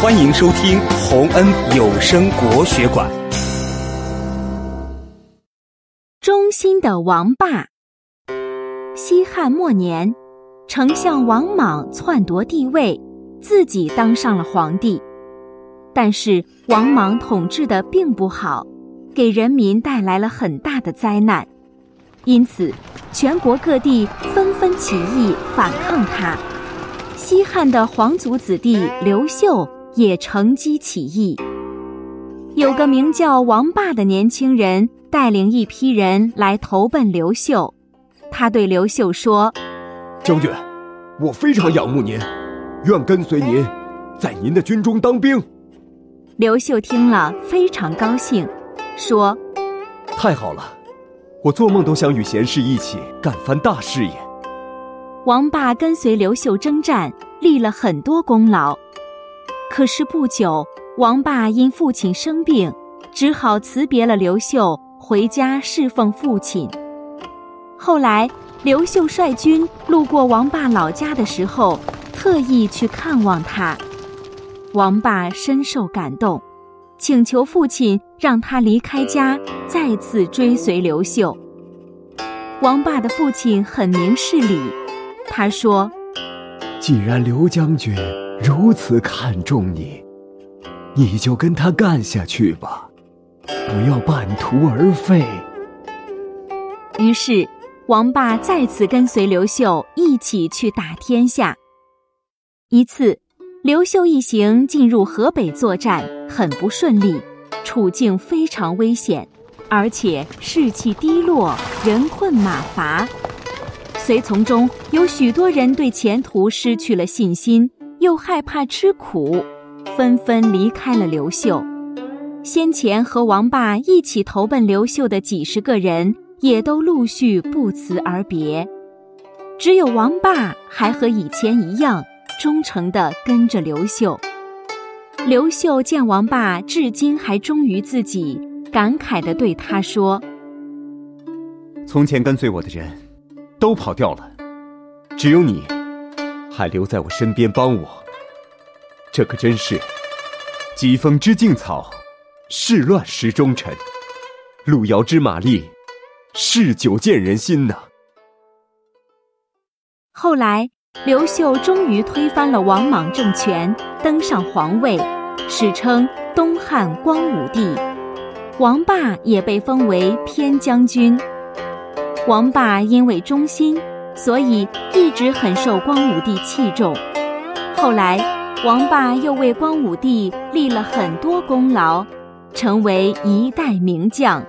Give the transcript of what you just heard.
欢迎收听洪恩有声国学馆。忠心的王霸。西汉末年，丞相王莽篡夺帝位，自己当上了皇帝。但是王莽统治的并不好，给人民带来了很大的灾难，因此全国各地纷纷起义反抗他。西汉的皇族子弟刘秀。也乘机起义。有个名叫王霸的年轻人带领一批人来投奔刘秀。他对刘秀说：“将军，我非常仰慕您，愿跟随您，在您的军中当兵。”刘秀听了非常高兴，说：“太好了，我做梦都想与贤士一起干番大事业。”王霸跟随刘秀征战，立了很多功劳。可是不久，王霸因父亲生病，只好辞别了刘秀，回家侍奉父亲。后来，刘秀率军路过王霸老家的时候，特意去看望他。王霸深受感动，请求父亲让他离开家，再次追随刘秀。王霸的父亲很明事理，他说：“既然刘将军……”如此看重你，你就跟他干下去吧，不要半途而废。于是，王霸再次跟随刘秀一起去打天下。一次，刘秀一行进入河北作战，很不顺利，处境非常危险，而且士气低落，人困马乏。随从中有许多人对前途失去了信心。又害怕吃苦，纷纷离开了刘秀。先前和王霸一起投奔刘秀的几十个人，也都陆续不辞而别。只有王霸还和以前一样，忠诚地跟着刘秀。刘秀见王霸至今还忠于自己，感慨地对他说：“从前跟随我的人，都跑掉了，只有你。”还留在我身边帮我，这可真是疾风知劲草，事乱识忠臣，路遥知马力，事久见人心呢。后来，刘秀终于推翻了王莽政权，登上皇位，史称东汉光武帝。王霸也被封为偏将军。王霸因为忠心。所以一直很受光武帝器重。后来，王霸又为光武帝立了很多功劳，成为一代名将。